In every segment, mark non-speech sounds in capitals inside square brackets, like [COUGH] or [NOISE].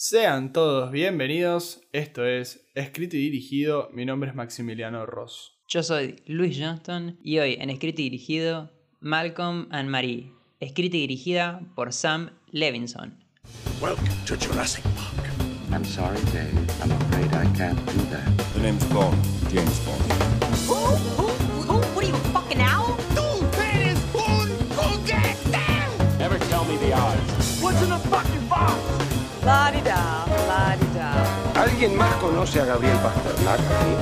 Sean todos bienvenidos, esto es Escrito y Dirigido, mi nombre es Maximiliano Ross. Yo soy Luis Johnston y hoy en Escrito y Dirigido, Malcolm and Marie, escrita y dirigida por Sam Levinson. Welcome to Jurassic Park. I'm sorry, Dave. I'm afraid I can't do that. The name's Bond, James Bond. ¿Alguien más conoce a Gabriel Pasternak aquí?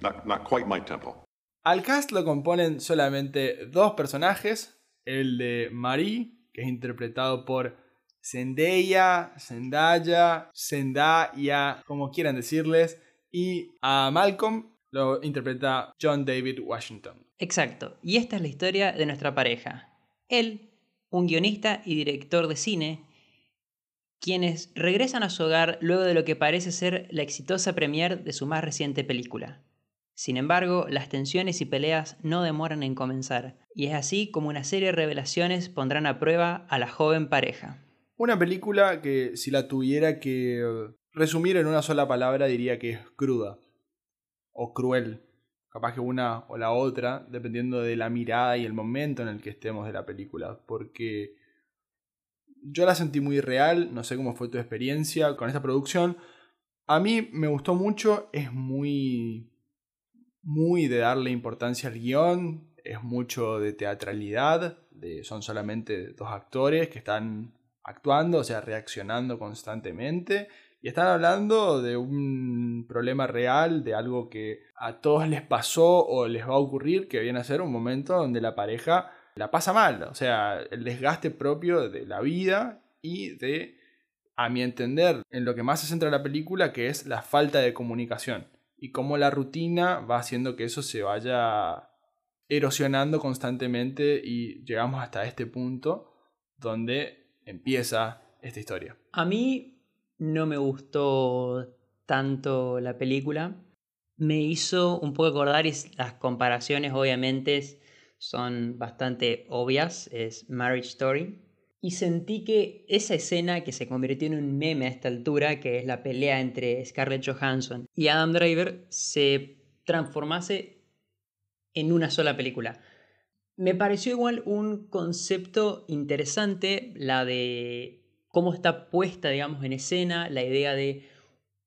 Not, not quite my tempo. Al cast lo componen solamente dos personajes, el de Marie, que es interpretado por Zendaya, Zendaya, Zendaya, como quieran decirles, y a Malcolm lo interpreta John David Washington. Exacto, y esta es la historia de nuestra pareja. Él, un guionista y director de cine, quienes regresan a su hogar luego de lo que parece ser la exitosa premiere de su más reciente película. Sin embargo, las tensiones y peleas no demoran en comenzar, y es así como una serie de revelaciones pondrán a prueba a la joven pareja. Una película que si la tuviera que eh, resumir en una sola palabra diría que es cruda o cruel. Capaz que una o la otra, dependiendo de la mirada y el momento en el que estemos de la película. Porque yo la sentí muy real, no sé cómo fue tu experiencia con esta producción. A mí me gustó mucho, es muy muy de darle importancia al guion, es mucho de teatralidad, de, son solamente dos actores que están actuando, o sea, reaccionando constantemente, y están hablando de un problema real, de algo que a todos les pasó o les va a ocurrir, que viene a ser un momento donde la pareja la pasa mal, o sea, el desgaste propio de la vida y de, a mi entender, en lo que más se centra la película, que es la falta de comunicación y cómo la rutina va haciendo que eso se vaya erosionando constantemente y llegamos hasta este punto donde empieza esta historia. A mí no me gustó tanto la película. Me hizo un poco acordar y las comparaciones obviamente son bastante obvias. Es Marriage Story. Y sentí que esa escena que se convirtió en un meme a esta altura, que es la pelea entre Scarlett Johansson y Adam Driver, se transformase en una sola película. Me pareció igual un concepto interesante, la de cómo está puesta, digamos, en escena, la idea de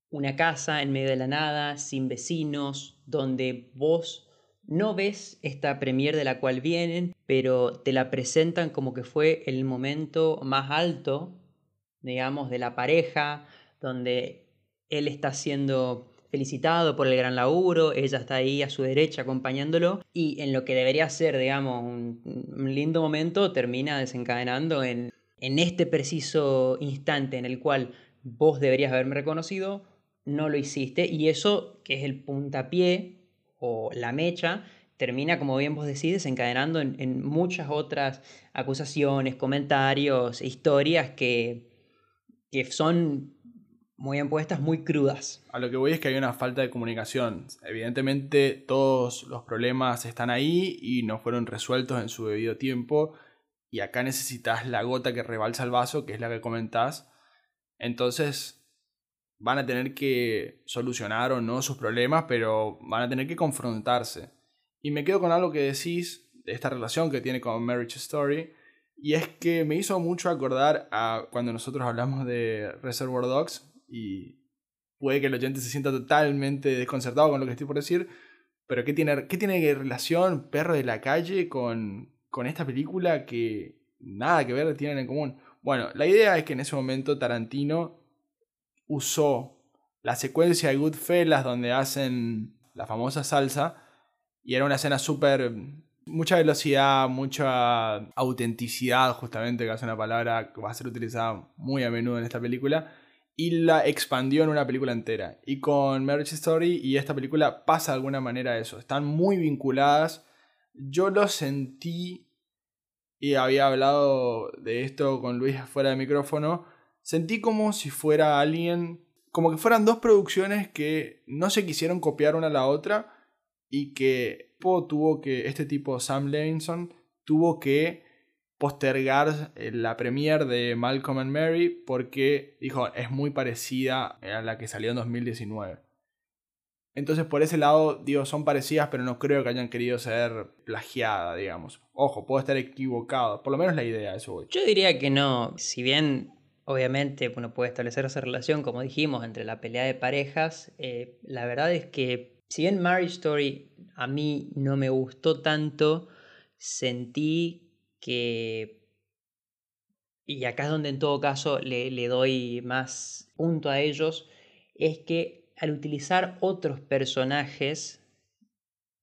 una casa en medio de la nada, sin vecinos, donde vos no ves esta premier de la cual vienen, pero te la presentan como que fue el momento más alto, digamos, de la pareja, donde él está siendo felicitado por el gran laburo, ella está ahí a su derecha acompañándolo y en lo que debería ser, digamos, un, un lindo momento termina desencadenando en, en este preciso instante en el cual vos deberías haberme reconocido, no lo hiciste y eso que es el puntapié o la mecha termina, como bien vos decís, desencadenando en, muchas otras acusaciones, comentarios, historias que, que son muy bien muy crudas. A lo que voy es que hay una falta de comunicación. Evidentemente todos los problemas están ahí y no fueron resueltos en su debido tiempo. Y acá necesitas la gota que rebalsa el vaso, que es la que comentás. Entonces van a tener que solucionar o no sus problemas, pero van a tener que confrontarse. Y me quedo con algo que decís de esta relación que tiene con Marriage Story, y es que me hizo mucho acordar a cuando nosotros hablamos de Reservoir Dogs, y puede que el oyente se sienta totalmente desconcertado con lo que estoy por decir, pero ¿qué tiene, qué tiene relación Perro de la Calle con, con esta película que nada que ver tienen en común? Bueno, la idea es que en ese momento Tarantino usó la secuencia de Goodfellas donde hacen la famosa salsa y era una escena súper mucha velocidad, mucha autenticidad, justamente, que es una palabra que va a ser utilizada muy a menudo en esta película, y la expandió en una película entera. Y con Marriage Story y esta película pasa de alguna manera eso, están muy vinculadas. Yo lo sentí, y había hablado de esto con Luis fuera de micrófono, sentí como si fuera alguien, como que fueran dos producciones que no se quisieron copiar una a la otra y que tuvo que, este tipo Sam Levinson, tuvo que postergar eh, la premiere de Malcolm and Mary porque dijo es muy parecida a la que salió en 2019. Entonces por ese lado, digo, son parecidas, pero no creo que hayan querido ser plagiada, digamos. Ojo, puedo estar equivocado, por lo menos la idea, eso voy. Yo diría que no, si bien obviamente uno puede establecer esa relación, como dijimos, entre la pelea de parejas, eh, la verdad es que si bien Marriage Story a mí no me gustó tanto, sentí que, y acá es donde en todo caso le, le doy más punto a ellos, es que al utilizar otros personajes,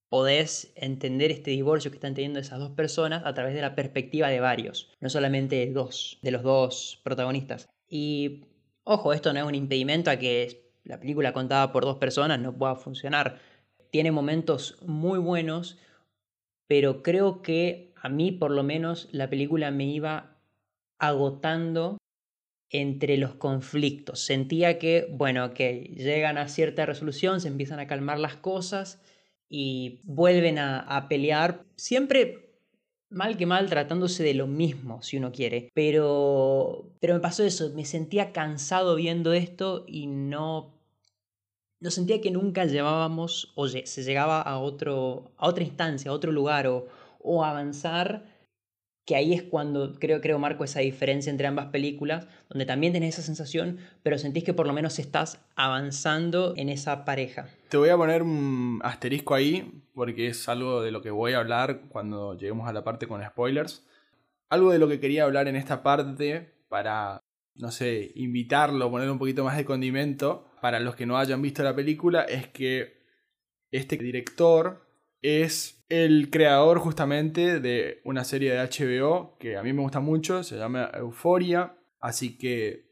podés entender este divorcio que están teniendo esas dos personas a través de la perspectiva de varios, no solamente de dos, de los dos protagonistas. Y ojo, esto no es un impedimento a que la película contada por dos personas no pueda funcionar. Tiene momentos muy buenos, pero creo que a mí por lo menos la película me iba agotando entre los conflictos. Sentía que, bueno, que llegan a cierta resolución, se empiezan a calmar las cosas y vuelven a, pelear, siempre mal que mal tratándose de lo mismo, si uno quiere. Pero, pero me pasó eso, me sentía cansado viendo esto y no... No sentía que nunca llevábamos, oye, se llegaba a, otro, a otra instancia, a otro lugar, o, o avanzar, que ahí es cuando creo, creo marco esa diferencia entre ambas películas, donde también tenés esa sensación, pero sentís que por lo menos estás avanzando en esa pareja. Te voy a poner un asterisco ahí, porque es algo de lo que voy a hablar cuando lleguemos a la parte con spoilers. Algo de lo que quería hablar en esta parte para, no sé, invitarlo, poner un poquito más de condimento para los que no hayan visto la película, es que este director es el creador justamente de una serie de HBO que a mí me gusta mucho, se llama Euphoria, así que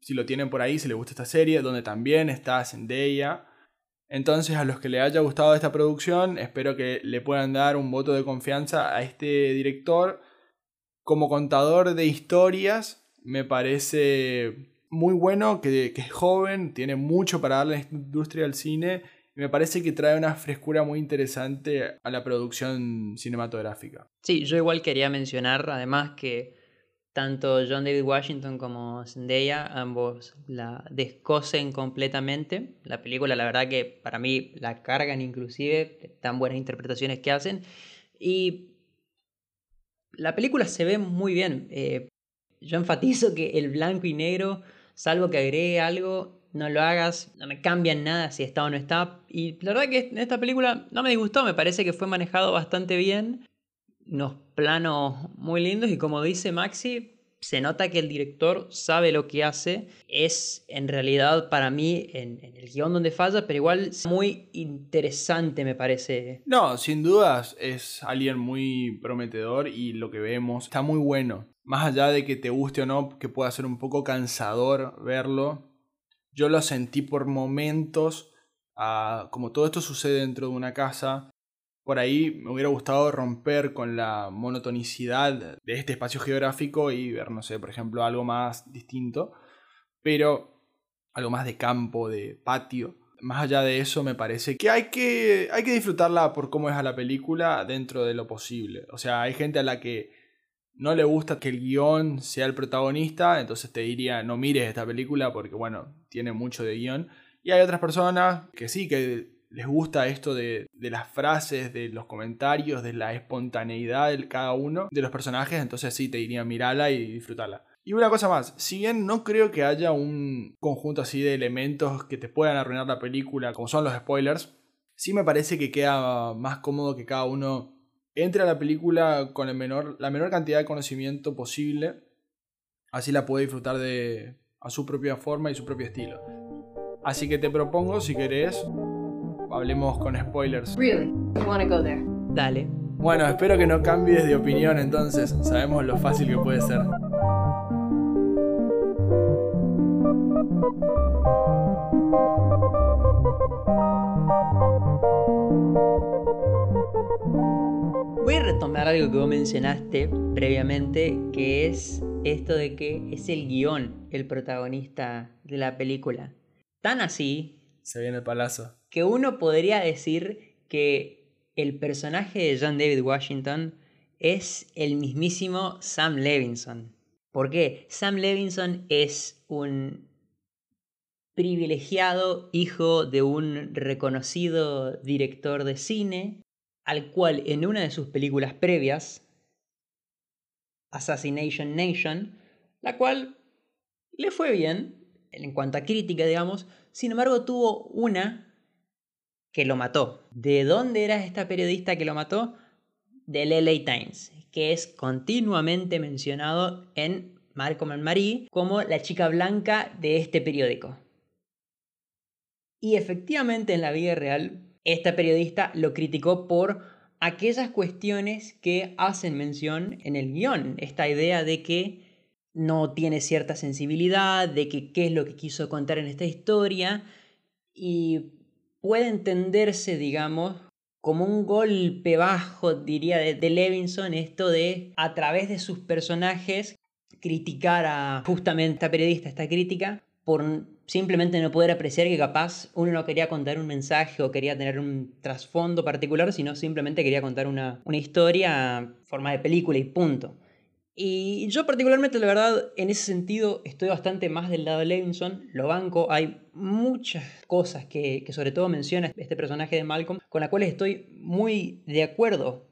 si lo tienen por ahí, si les gusta esta serie, donde también está Zendaya. Entonces a los que les haya gustado esta producción, espero que le puedan dar un voto de confianza a este director. Como contador de historias, me parece muy bueno, que, que es joven, tiene mucho para darle a la industria del cine me parece que trae una frescura muy interesante a la producción cinematográfica. Sí, yo igual quería mencionar además que tanto John David Washington como Zendaya ambos la descosen completamente. La película la verdad que para mí la cargan inclusive, tan buenas interpretaciones que hacen. Y la película se ve muy bien. Eh, yo enfatizo que el blanco y negro, salvo que agregue algo, no lo hagas, no me cambian nada si está o no está. Y la verdad que en esta película no me disgustó, me parece que fue manejado bastante bien. Unos planos muy lindos y como dice Maxi, se nota que el director sabe lo que hace. Es en realidad para mí en, el guion donde falla, pero igual muy interesante me parece. No, sin dudas es alguien muy prometedor y lo que vemos está muy bueno. Más allá de que te guste o no, que pueda ser un poco cansador verlo, yo lo sentí por momentos, uh, como todo esto sucede dentro de una casa, por ahí me hubiera gustado romper con la monotonicidad de este espacio geográfico y ver, no sé, por ejemplo, algo más distinto, pero algo más de campo, de patio. Más allá de eso, me parece que hay que, hay que disfrutarla por cómo es a la película dentro de lo posible. O sea, hay gente a la que no le gusta que el guion sea el protagonista, entonces te diría no mires esta película porque bueno, tiene mucho de guion. Y hay otras personas que sí, que les gusta esto de, de, las frases, de los comentarios, de la espontaneidad de cada uno de los personajes, entonces sí, te diría mirala y disfrutarla. Y una cosa más, si bien no creo que haya un conjunto así de elementos que te puedan arruinar la película, como son los spoilers, sí me parece que queda más cómodo que cada uno entre a la película con el menor, la menor cantidad de conocimiento posible. Así la puede disfrutar de, a su propia forma y su propio estilo. Así que te propongo, si querés, hablemos con spoilers. Really? You wanna go there? Dale. Bueno, espero que no cambies de opinión entonces. Sabemos lo fácil que puede ser. Voy a retomar algo que vos mencionaste previamente, que es esto de que es el guion el protagonista de la película. Tan así... Se viene el palazo. Que uno podría decir que el personaje de John David Washington es el mismísimo Sam Levinson. ¿Por qué? Sam Levinson es un privilegiado hijo de un reconocido director de cine, al cual en una de sus películas previas, Assassination Nation, la cual le fue bien en cuanto a crítica, digamos, sin embargo tuvo una que lo mató. ¿De dónde era esta periodista que lo mató? Del LA Times, que es continuamente mencionado en Malcolm and Marie como la chica blanca de este periódico. Y efectivamente en la vida real, esta periodista lo criticó por aquellas cuestiones que hacen mención en el guion. Esta idea de que no tiene cierta sensibilidad, de que qué es lo que quiso contar en esta historia. Y puede entenderse, digamos, como un golpe bajo, diría, de, de Levinson, esto de, a través de sus personajes, criticar a justamente esta periodista, esta crítica, por simplemente no poder apreciar que capaz uno no quería contar un mensaje o quería tener un trasfondo particular, sino simplemente quería contar una, una historia forma de película y punto. Y yo particularmente, la verdad, en ese sentido estoy bastante más del lado de Levinson, lo banco, hay muchas cosas que, que sobre todo menciona este personaje de Malcolm, con las cuales estoy muy de acuerdo,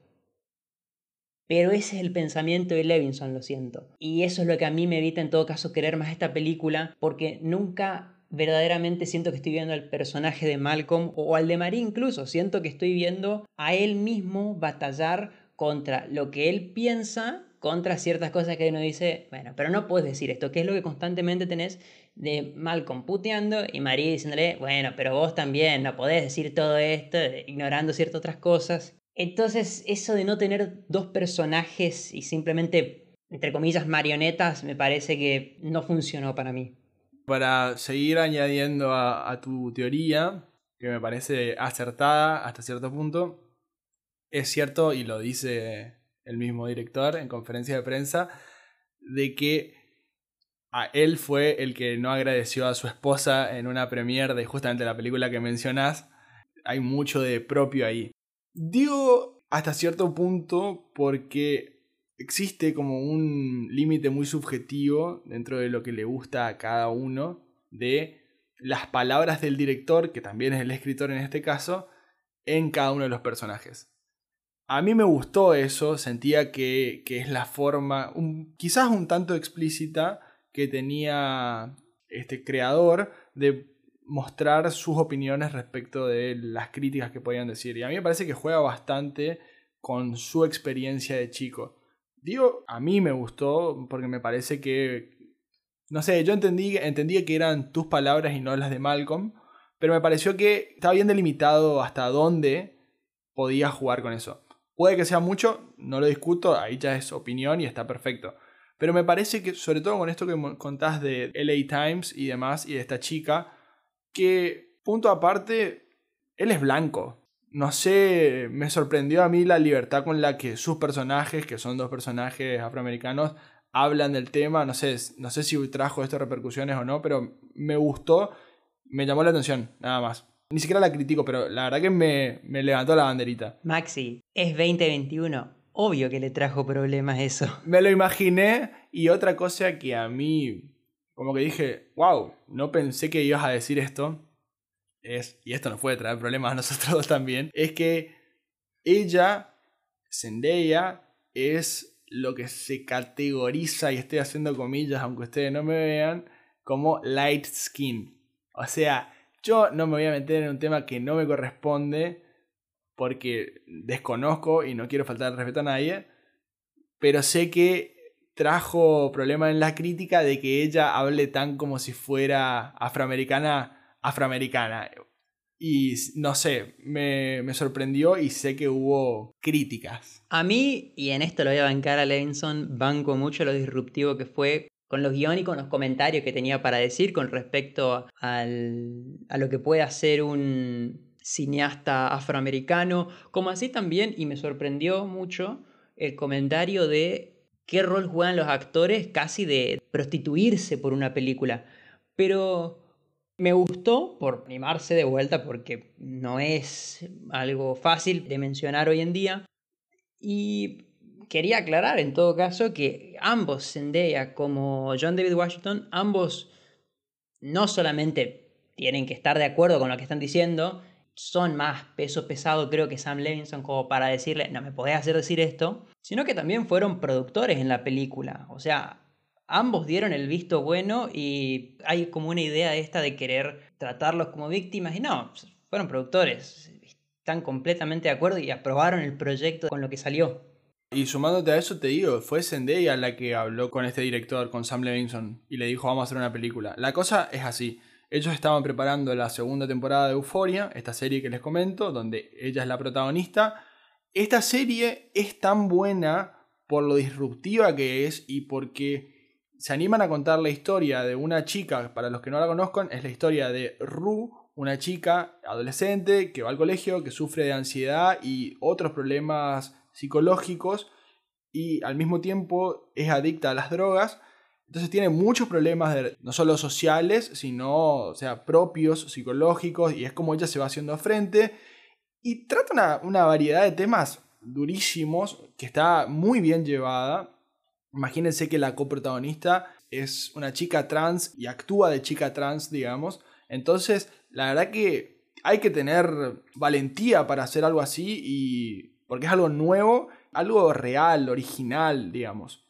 pero ese es el pensamiento de Levinson, lo siento. Y eso es lo que a mí me evita en todo caso querer más esta película, porque nunca verdaderamente siento que estoy viendo al personaje de Malcolm o al de Marie incluso. Siento que estoy viendo a él mismo batallar contra lo que él piensa, contra ciertas cosas que uno dice, bueno, pero no puedes decir esto, que es lo que constantemente tenés de Malcolm puteando y Marie diciéndole, bueno, pero vos también no podés decir todo esto, ignorando ciertas otras cosas. Entonces, eso de no tener dos personajes y simplemente, entre comillas, marionetas, me parece que no funcionó para mí. Para seguir añadiendo a, tu teoría, que me parece acertada hasta cierto punto, es cierto, y lo dice el mismo director en conferencia de prensa, de que a él fue el que no agradeció a su esposa en una premiere de justamente la película que mencionas. Hay mucho de propio ahí. Digo hasta cierto punto porque existe como un límite muy subjetivo dentro de lo que le gusta a cada uno de las palabras del director, que también es el escritor en este caso, en cada uno de los personajes. A mí me gustó eso, sentía que, que es la forma, quizás un tanto explícita, que tenía este creador de mostrar sus opiniones respecto de las críticas que podían decir. Y a mí me parece que juega bastante con su experiencia de chico. Digo, a mí me gustó porque me parece que, no sé, yo entendí, entendí que eran tus palabras y no las de Malcolm, pero me pareció que estaba bien delimitado hasta dónde podía jugar con eso. Puede que sea mucho, no lo discuto, ahí ya es opinión y está perfecto. Pero me parece que, sobre todo con esto que contás de LA Times y demás, y de esta chica, que, punto aparte, él es blanco. No sé, me sorprendió a mí la libertad con la que sus personajes, que son dos personajes afroamericanos, hablan del tema. No sé, no sé si trajo esto repercusiones o no, pero me gustó, me llamó la atención, nada más. Ni siquiera la critico, pero la verdad que me, me levantó la banderita. Maxi, es 2021. Obvio que le trajo problemas eso. Me lo imaginé y otra cosa que a mí como que dije, wow, no pensé que ibas a decir esto. Es, y esto nos puede traer problemas a nosotros [LAUGHS] dos también. Es que ella, Zendaya, es lo que se categoriza, y estoy haciendo comillas aunque ustedes no me vean, como light skin. O sea, yo no me voy a meter en un tema que no me corresponde porque desconozco y no quiero faltar el respeto a nadie, pero sé que trajo problema en la crítica de que ella hable tan como si fuera afroamericana, afroamericana. Y no sé, me, me, sorprendió y sé que hubo críticas. A mí, y en esto lo voy a bancar a Levinson, banco mucho lo disruptivo que fue con los guiones y con los comentarios que tenía para decir con respecto al, a lo que puede hacer un cineasta afroamericano, como así también, y me sorprendió mucho, el comentario de qué rol juegan los actores casi de prostituirse por una película. Pero Me gustó por animarse de vuelta porque no es algo fácil de mencionar hoy en día. Y quería aclarar en todo caso que ambos, Zendaya como John David Washington, ambos no solamente tienen que estar de acuerdo con lo que están diciendo, son más peso pesado creo que Sam Levinson como para decirle, no me podés hacer decir esto, sino que también fueron productores en la película. O sea, ambos dieron el visto bueno y hay como una idea esta de querer tratarlos como víctimas y no, fueron productores, están completamente de acuerdo y aprobaron el proyecto con lo que salió. Y sumándote a eso, te digo, fue Zendaya la que habló con este director, con Sam Levinson, y le dijo, vamos a hacer una película. La cosa es así. Ellos estaban preparando la segunda temporada de Euphoria, esta serie que les comento, donde ella es la protagonista. Esta serie es tan buena por lo disruptiva que es y porque se animan a contar la historia de una chica, para los que no la conozcan, es la historia de Rue, una chica adolescente que va al colegio, que sufre de ansiedad y otros problemas psicológicos y al mismo tiempo es adicta a las drogas. Entonces tiene muchos problemas no solo sociales, sino sea, propios, psicológicos, y es como ella se va haciendo frente. Y trata una, una variedad de temas durísimos que está muy bien llevada. Imagínense que la coprotagonista es una chica trans y actúa de chica trans, digamos. Entonces, la verdad que hay que tener valentía para hacer algo así y porque es algo nuevo, algo real, original, digamos.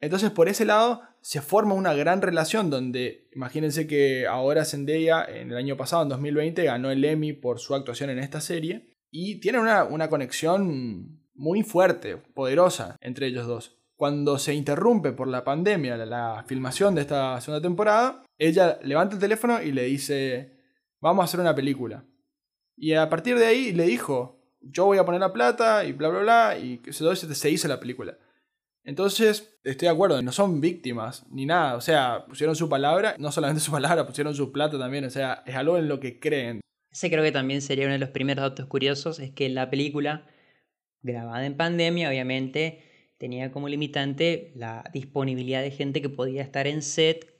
Entonces por ese lado se forma una gran relación donde imagínense que ahora Zendaya en el año pasado, en 2020, ganó el Emmy por su actuación en esta serie y tiene una, una conexión muy fuerte, poderosa entre ellos dos. Cuando se interrumpe por la pandemia la, filmación de esta segunda temporada, ella levanta el teléfono y le dice, vamos a hacer una película. Y a partir de ahí le dijo, yo voy a poner la plata y bla, bla, bla, y se, se hizo la película. Entonces, estoy de acuerdo, no son víctimas ni nada, o sea, pusieron su palabra, no solamente [LAUGHS] su palabra, pusieron su plata también, o sea, es algo en lo que creen. Ese creo que también sería uno de los primeros datos curiosos, es que la película, grabada en pandemia, obviamente, tenía como limitante la disponibilidad de gente que podía estar en set,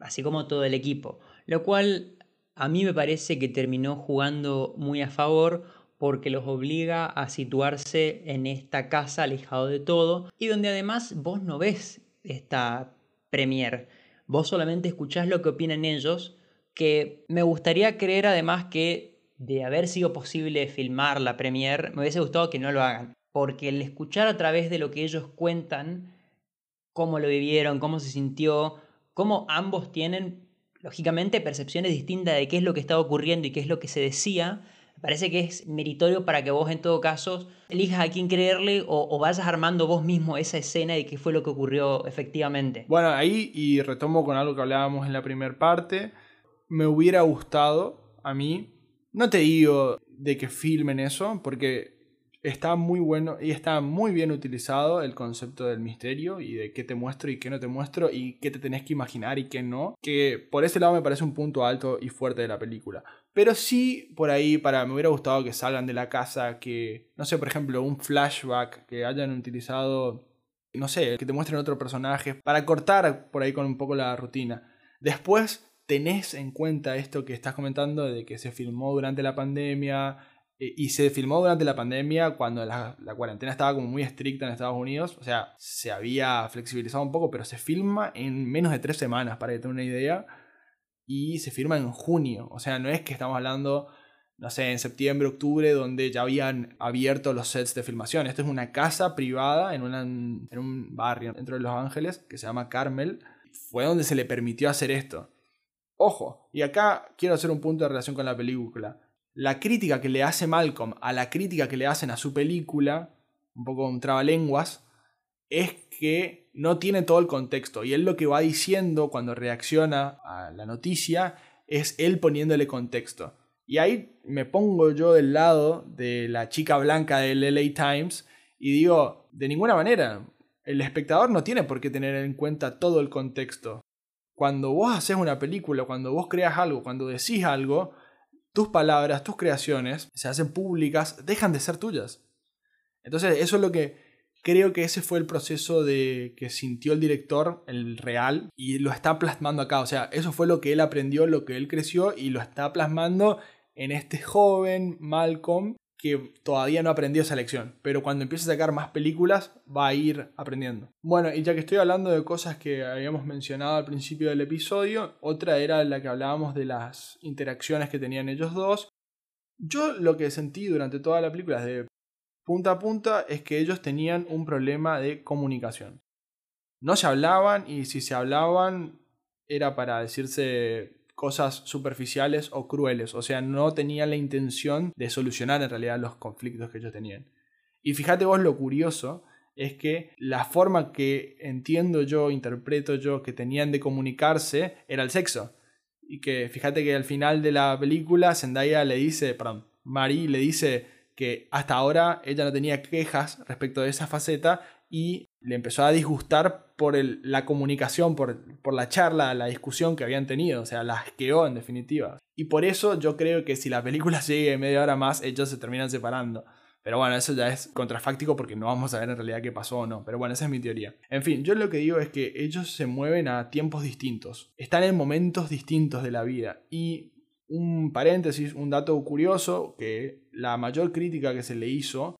así como todo el equipo, lo cual a mí me parece que terminó jugando muy a favor porque los obliga a situarse en esta casa alejado de todo y donde además vos no ves esta premier, vos solamente escuchás lo que opinan ellos, que me gustaría creer además que de haber sido posible filmar la premier, me hubiese gustado que no lo hagan, porque el escuchar a través de lo que ellos cuentan, cómo lo vivieron, cómo se sintió, cómo ambos tienen, lógicamente, percepciones distintas de qué es lo que estaba ocurriendo y qué es lo que se decía, parece que es meritorio para que vos en todo caso elijas a quién creerle o, vayas armando vos mismo esa escena de qué fue lo que ocurrió efectivamente. Bueno, ahí y retomo con algo que hablábamos en la primera parte, me hubiera gustado a mí, no te digo de que filmen eso, porque está muy bueno y está muy bien utilizado el concepto del misterio y de qué te muestro y qué no te muestro y qué te tenés que imaginar y qué no, que por ese lado me parece un punto alto y fuerte de la película. Pero sí, por ahí, para me hubiera gustado que salgan de la casa, que, no sé, por ejemplo, un flashback, que hayan utilizado, no sé, que te muestren otro personaje, para cortar por ahí con un poco la rutina. Después tenés en cuenta esto que estás comentando de que se filmó durante la pandemia, eh, y se filmó durante la pandemia cuando la, cuarentena estaba como muy estricta en Estados Unidos. O sea, se había flexibilizado un poco, pero se filma en menos de tres semanas, para que tengan una idea y se firma en junio. O sea, no es que estamos hablando, no sé, en septiembre, octubre, donde ya habían abierto los sets de filmación. Esto es una casa privada en, en un barrio dentro de Los Ángeles que se llama Carmel. Fue donde se le permitió hacer esto. Ojo, y acá quiero hacer un punto de relación con la película. La crítica que le hace Malcolm a la crítica que le hacen a su película, un poco un trabalenguas, es que no tiene todo el contexto. Y él lo que va diciendo cuando reacciona a la noticia es él poniéndole contexto. Y ahí me pongo yo del lado de la chica blanca del LA Times y digo, de ninguna manera, el espectador no tiene por qué tener en cuenta todo el contexto. Cuando vos haces una película, cuando vos creas algo, cuando decís algo, tus palabras, tus creaciones se hacen públicas, dejan de ser tuyas. Entonces eso es lo que Creo que ese fue el proceso de que sintió el director, el real, y lo está plasmando acá. O sea, eso fue lo que él aprendió, lo que él creció y lo está plasmando en este joven Malcolm que todavía no aprendió esa lección, pero cuando empiece a sacar más películas va a ir aprendiendo. Bueno, y ya que estoy hablando de cosas que habíamos mencionado al principio del episodio, otra era la que hablábamos de las interacciones que tenían ellos dos. Yo lo que sentí durante toda la película, de punta a punta, es que ellos tenían un problema de comunicación. No se hablaban y si se hablaban era para decirse cosas superficiales o crueles, o sea, no tenían la intención de solucionar en realidad los conflictos que ellos tenían. Y fíjate vos lo curioso es que la forma que entiendo yo, interpreto yo, que tenían de comunicarse era el sexo. Y que fíjate que al final de la película Zendaya le dice, perdón, Marie le dice que hasta ahora ella no tenía quejas respecto de esa faceta y le empezó a disgustar por la comunicación, por, la charla, la discusión que habían tenido, o sea, la asqueó en definitiva. Y por eso yo creo que si la película [LAUGHS] sigue media hora más, ellos se terminan separando. Pero bueno, eso ya es contrafáctico porque no vamos a ver en realidad qué pasó o no. Pero bueno, esa es mi teoría. En fin, yo lo que digo es que ellos se mueven a tiempos distintos. Están en momentos distintos de la vida. Y un paréntesis, un dato curioso, que la mayor crítica que se le hizo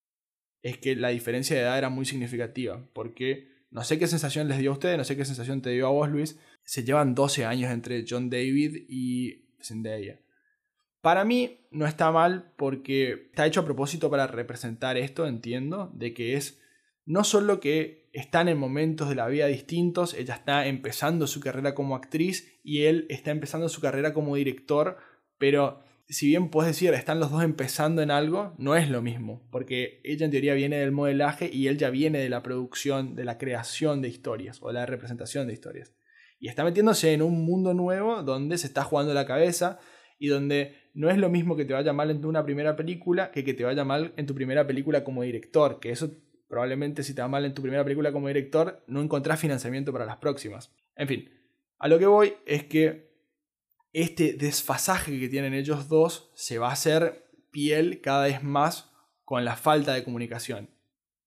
es que la diferencia de edad era muy significativa, porque no sé qué sensación les dio a ustedes, no sé qué sensación te dio a vos, Luis, se llevan 12 años entre John David y Zendaya. Para mí no está mal porque está hecho a propósito para representar esto, entiendo, de que es no solo que están en momentos de la vida distintos, ella está empezando su carrera como actriz y él está empezando su carrera como director, pero si bien puedes decir, están los dos empezando en algo, no es lo mismo, porque ella en teoría viene del modelaje y él ya viene de la producción, de la creación de historias o la representación de historias. Y está metiéndose en un mundo nuevo donde se está jugando la cabeza y donde no es lo mismo que te vaya mal en una primera película que que te vaya mal en tu primera película como director, que eso probablemente si te va mal en tu primera película como director no encontrás financiamiento para las próximas. En fin, a lo que voy es que este desfasaje que tienen ellos dos se va a hacer piel cada vez más con la falta de comunicación.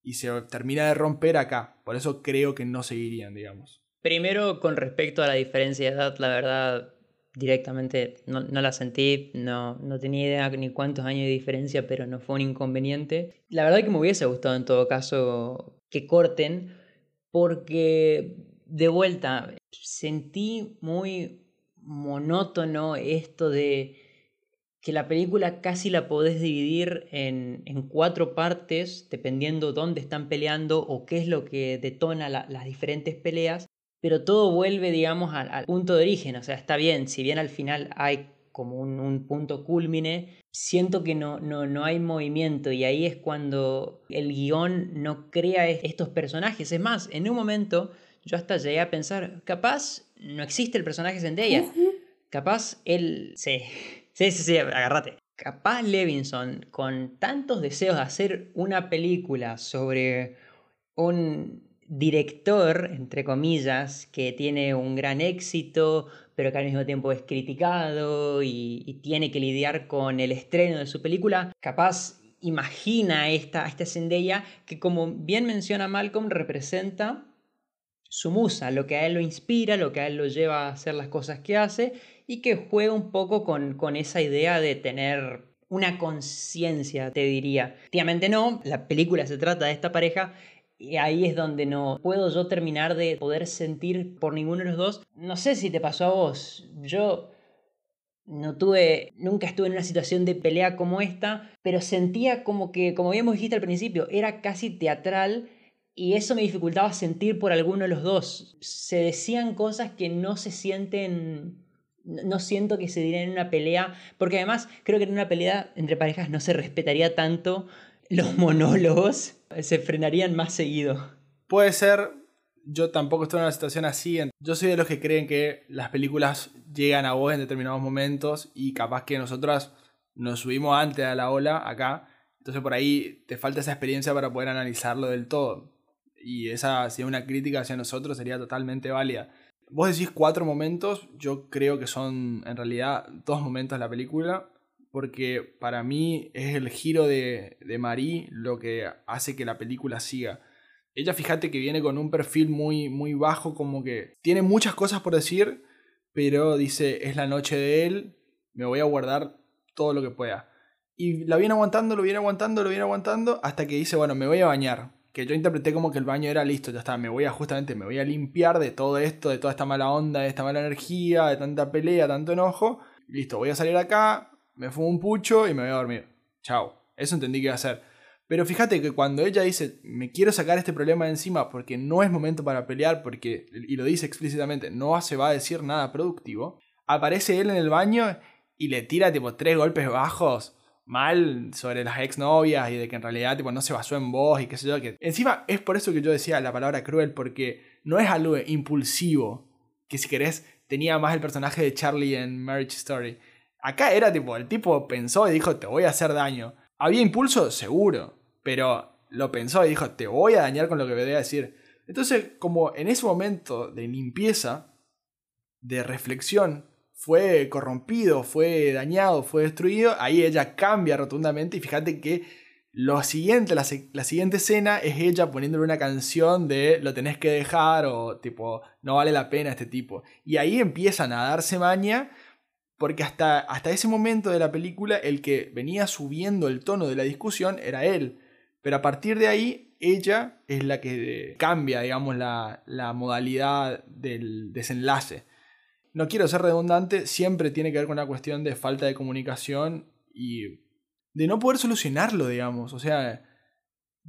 Y se termina de romper acá. Por eso creo que no seguirían, digamos. Primero, con respecto a la diferencia de edad, la verdad, directamente no, la sentí. No, no tenía idea ni cuántos años de diferencia, pero no fue un inconveniente. La verdad que me hubiese gustado en todo caso que corten, porque de vuelta sentí muy monótono esto de que la película casi la podés dividir en, cuatro partes, dependiendo dónde están peleando o qué es lo que detona las diferentes peleas, pero todo vuelve, digamos, al, punto de origen. O sea, está bien, si bien al final hay como un, punto culmine, siento que no, no, no hay movimiento y ahí es cuando el guion no crea estos personajes. Es más, en un momento yo hasta llegué a pensar, capaz no existe el personaje Zendaya. Capaz él... Sí, sí, sí, sí, agárrate. Capaz Levinson, con tantos deseos de hacer una película sobre un director, entre comillas, que tiene un gran éxito, pero que al mismo tiempo es criticado y, tiene que lidiar con el estreno de su película, capaz imagina esta, esta Zendaya que como bien menciona Malcolm representa su musa, lo que a él lo inspira, lo que a él lo lleva a hacer las cosas que hace y que juega un poco con, con esa idea de tener una conciencia, te diría. Efectivamente no, la película se trata de esta pareja y ahí es donde no puedo yo terminar de poder sentir por ninguno de los dos. No sé si te pasó a vos, yo no tuve, nunca estuve en una situación de pelea como esta, pero sentía como que, como habíamos dijiste al principio, era casi teatral y eso me dificultaba sentir por alguno de los dos. Se decían cosas que no se sienten, no siento que se dirían en una pelea, porque además creo que en una pelea entre parejas no se respetaría tanto los [LAUGHS] monólogos, se frenarían más seguido. Puede ser, yo tampoco estoy en una situación así. Yo soy de los que creen que las películas llegan a vos en determinados momentos y capaz que nosotras nos subimos antes a la ola acá. Entonces por ahí te falta esa experiencia para poder analizarlo del todo y esa, si es una crítica hacia nosotros, sería totalmente válida. Vos decís cuatro momentos, yo creo que son en realidad dos momentos de la película, porque para mí es el giro de, de Marie lo que hace que la película siga. Ella fíjate que viene con un perfil muy, muy bajo, como que tiene muchas cosas por decir, pero dice, es la noche de él, me voy a guardar todo lo que pueda. Y la viene aguantando, lo viene aguantando, lo viene aguantando, hasta que dice, bueno, me voy a bañar. Que yo interpreté como que el baño era listo, ya está, me voy a justamente, me voy a limpiar de todo esto, de toda esta mala onda, de esta mala energía, de tanta pelea, tanto enojo. Listo, voy a salir acá, me fumo un pucho y me voy a dormir. Chao. Eso entendí que iba a hacer. Pero fíjate que cuando ella dice, me quiero sacar este problema de encima porque no es momento para pelear, porque, y lo dice explícitamente, no se va a decir nada productivo, aparece él en el baño y le tira tipo tres golpes bajos mal sobre las exnovias y de que en realidad tipo, no se basó en vos y qué sé yo. Que... Encima es por eso que yo decía la palabra cruel, porque no es algo impulsivo, que si querés tenía más el personaje de Charlie en Marriage Story. Acá era tipo, el tipo pensó y dijo, te voy a hacer daño. ¿Había impulso? Seguro, pero lo pensó y dijo, te voy a dañar con lo que voy a decir. Entonces, como en ese momento de limpieza, de reflexión, fue corrompido, fue dañado, fue destruido, ahí ella cambia rotundamente y fíjate que lo siguiente, la, la, siguiente escena es ella poniéndole una canción de lo tenés que dejar o tipo no vale la pena este tipo. Y ahí empiezan a darse maña porque hasta, hasta ese momento de la película el que venía subiendo el tono de la discusión era él. Pero a partir de ahí ella es la que cambia, digamos, la, la modalidad del desenlace no quiero ser redundante, siempre tiene que ver con una cuestión de falta de comunicación y de no poder solucionarlo, digamos. O sea,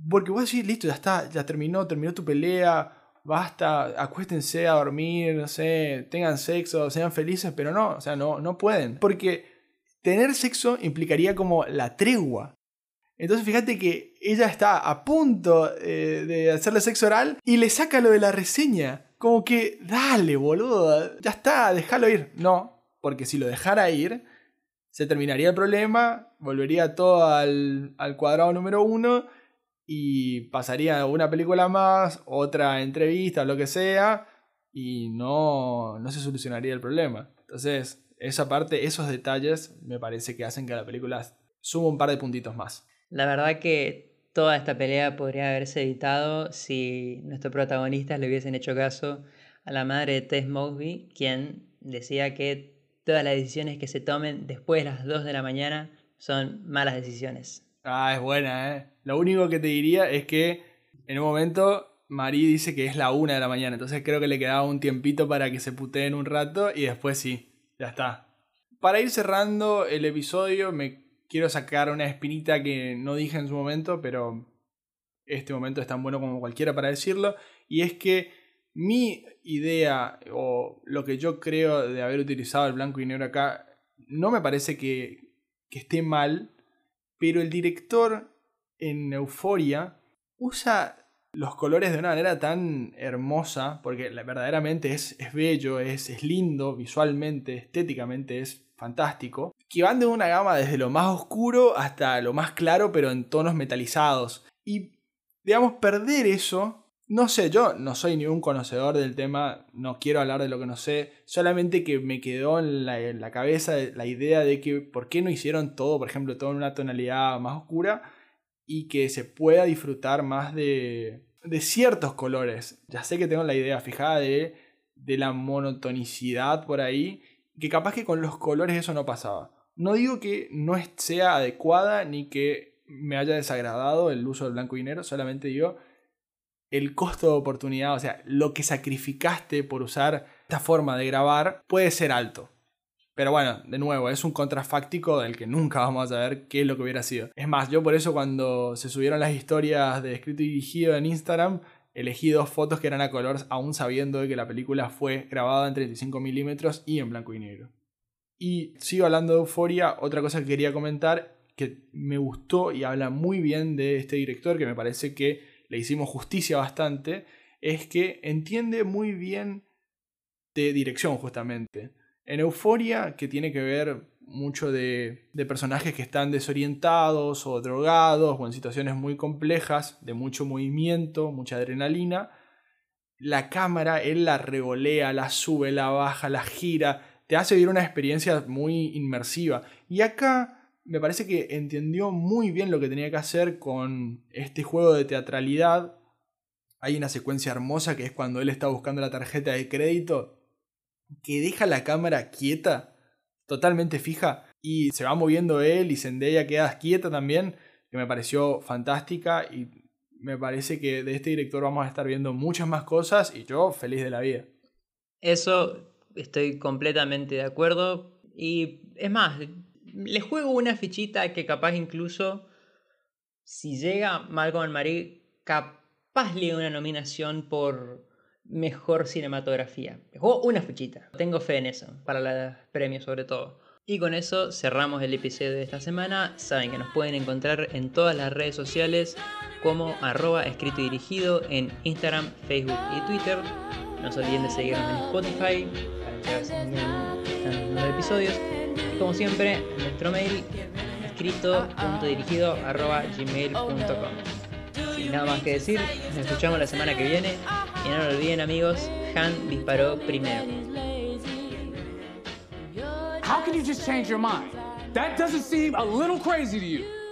porque vos decís, listo, ya está, ya terminó, terminó tu pelea, basta, acuéstense a dormir, no sé, tengan sexo, sean felices, pero no, o sea, no, no pueden. Porque tener sexo implicaría como la tregua. Entonces fíjate que ella está a punto eh, de hacerle sexo oral y le saca lo de la reseña. Como que, dale, boludo, ya está, déjalo ir. No, porque si lo dejara ir, se terminaría el problema, volvería todo al, al cuadrado número uno y pasaría una película más, otra entrevista, lo que sea, y no, no se solucionaría el problema. Entonces, esa parte, esos detalles me parece que hacen que la película suba un par de puntitos más. La verdad que toda esta pelea podría haberse evitado si nuestros protagonistas le hubiesen hecho caso a la madre de Tess Mosby, quien decía que todas las decisiones que se tomen después de las 2 de la mañana son malas decisiones. Ah, es buena, ¿eh? Lo único que te diría es que en un momento Marie dice que es la 1 de la mañana, entonces creo que le quedaba un tiempito para que se puteen un rato y después sí, ya está. Para ir cerrando el episodio, me quiero sacar una espinita que no dije en su momento, pero este momento es tan bueno como cualquiera para decirlo, y es que mi idea o lo que yo creo de haber utilizado el blanco y negro acá no me parece que, esté mal, pero el director en Euforia usa los colores de una manera tan hermosa, porque verdaderamente es, bello, es lindo visualmente, estéticamente es fantástico, que van de una gama desde lo más oscuro hasta lo más claro, pero en tonos metalizados. Y, digamos, perder eso, no sé, yo no soy ni un conocedor del tema, no quiero hablar de lo que no sé, solamente que me quedó en la, cabeza la idea de que por qué no hicieron todo, por ejemplo, todo en una tonalidad más oscura y que se pueda disfrutar más de, de ciertos colores. Ya sé que tengo la idea fijada de, de la monotonicidad por ahí que capaz que con los colores eso no pasaba. No digo que no sea adecuada ni que me haya desagradado el uso del blanco y negro, solamente digo el costo de oportunidad, o sea, lo que sacrificaste por usar esta forma de grabar puede ser alto. Pero bueno, de nuevo, es un contrafáctico del que nunca vamos a ver qué es lo que hubiera sido. Es más, yo por eso cuando se subieron las historias de escrito y dirigido en Instagram, elegí dos fotos que eran a color, aún sabiendo de que la película fue grabada en 35 milímetros y en blanco y negro. Y sigo hablando de Euforia, otra cosa que quería comentar que me gustó y habla muy bien de este director, que me parece que le hicimos justicia bastante, es que entiende muy bien de dirección justamente. En Euforia, que tiene que ver mucho de, personajes que están desorientados o drogados o en situaciones muy complejas, de mucho movimiento, mucha adrenalina. La cámara, él la revolea, la sube, la baja, la gira, te hace vivir una experiencia muy inmersiva. Y acá me parece que entendió muy bien lo que tenía que hacer con este juego de teatralidad Hay una secuencia hermosa que es cuando él está buscando la tarjeta de crédito, que deja la cámara quieta, totalmente fija, y se va moviendo él y Zendaya queda quieta también, que me pareció fantástica y me parece que de este director vamos a estar viendo muchas más cosas y yo feliz de la vida. Eso estoy completamente de acuerdo. Y es más, le juego una fichita que capaz incluso si llega Malcolm Marie, capaz le una nominación por mejor cinematografía. Le juego una fichita. Tengo fe en eso, para los premios sobre todo. Y con eso cerramos el episodio de esta semana. Saben que nos pueden encontrar en todas las redes sociales como arroba escrito y dirigido en Instagram, Facebook y Twitter. No se olviden de seguirnos en Spotify los episodios. Como siempre, nuestro mail escrito.dirigido arroba gmail.com. Sin nada más que decir, nos escuchamos la semana que viene. Y no lo olviden amigos, Han disparó primero. How can you just change your mind? That doesn't seem a little crazy to you.